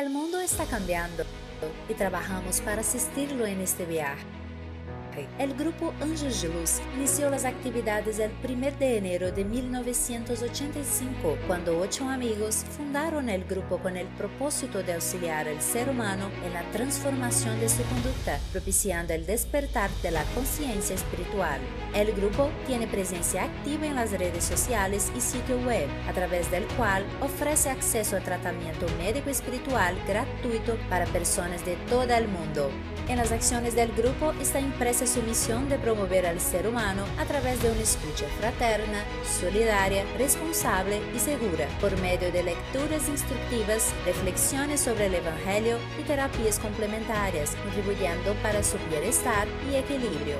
El mundo está cambiando y trabajamos para asistirlo en este viaje. El grupo Anjos de Luz inició las actividades el 1 de enero de 1985, cuando ocho amigos fundaron el grupo con el propósito de auxiliar al ser humano en la transformación de su conducta, propiciando el despertar de la conciencia espiritual. El grupo tiene presencia activa en las redes sociales y sitio web, a través del cual ofrece acceso a tratamiento médico espiritual gratuito para personas de todo el mundo. En las acciones del grupo está impresa su misión de promover al ser humano a través de una escucha fraterna, solidaria, responsable y segura, por medio de lecturas instructivas, reflexiones sobre el Evangelio y terapias complementarias, contribuyendo para su bienestar y equilibrio.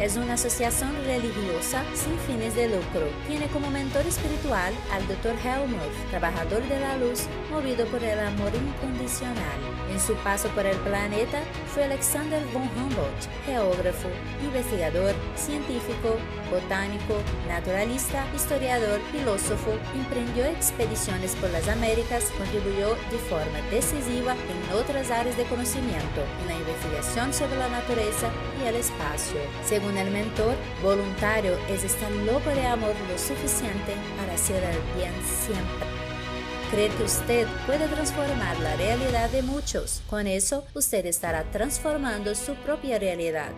Es una asociación religiosa sin fines de lucro. Tiene como mentor espiritual al Dr. Helmut, trabajador de la luz, movido por el amor incondicional. En su paso por el planeta fue Alexander von Humboldt, geógrafo, investigador, científico, botánico, naturalista, historiador, filósofo, emprendió expediciones por las Américas, contribuyó de forma decisiva en otras áreas de conocimiento, en la investigación sobre la naturaleza y el espacio. El mentor, voluntario es estar loco de amor lo suficiente para hacer el bien siempre creer que usted puede transformar la realidad de muchos. Con eso, usted estará transformando su propia realidad.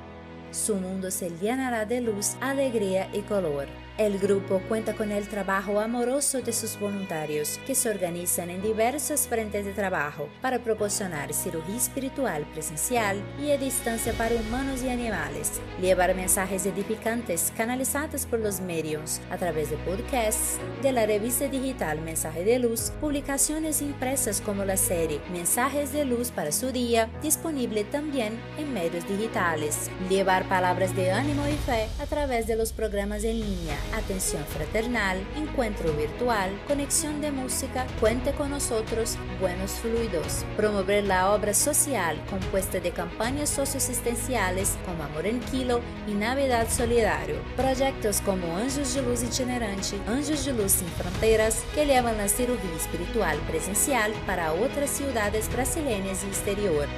Su mundo se llenará de luz, alegría y color. El grupo cuenta con el trabajo amoroso de sus voluntarios, que se organizan en diversos frentes de trabajo para proporcionar cirugía espiritual presencial y a distancia para humanos y animales, llevar mensajes edificantes canalizados por los medios a través de podcasts, de la revista digital Mensaje de Luz, publicaciones impresas como la serie Mensajes de Luz para su día, disponible también en medios digitales, llevar palabras de ánimo y fe a través de los programas en línea atención fraternal, encuentro virtual, conexión de música, cuente con nosotros, buenos fluidos. Promover la obra social compuesta de campañas socioasistenciales como Amor en Kilo y Navidad Solidario. Proyectos como Anjos de Luz Itinerante, Anjos de Luz Sin Fronteras, que llevan la cirugía espiritual presencial para otras ciudades brasileñas y exterior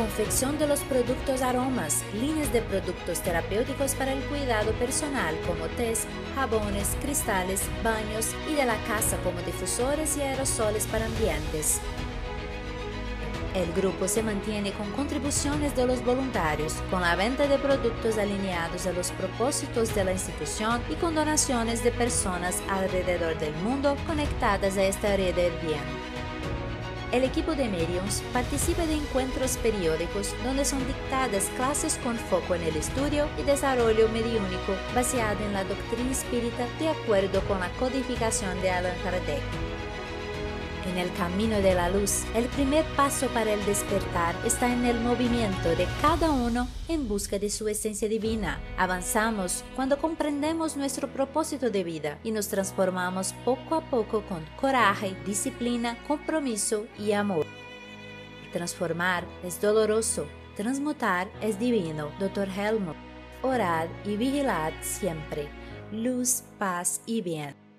confección de los productos aromas, líneas de productos terapéuticos para el cuidado personal como tés, jabones, cristales, baños y de la casa como difusores y aerosoles para ambientes. El grupo se mantiene con contribuciones de los voluntarios, con la venta de productos alineados a los propósitos de la institución y con donaciones de personas alrededor del mundo conectadas a esta red del bien. El equipo de Mediums participa de encuentros periódicos donde son dictadas clases con foco en el estudio y desarrollo mediúnico basado en la doctrina espírita de acuerdo con la codificación de Allan Kardec. En el camino de la luz, el primer paso para el despertar está en el movimiento de cada uno en busca de su esencia divina. Avanzamos cuando comprendemos nuestro propósito de vida y nos transformamos poco a poco con coraje, disciplina, compromiso y amor. Transformar es doloroso, transmutar es divino. Dr. Helmut, orad y vigilad siempre. Luz, paz y bien.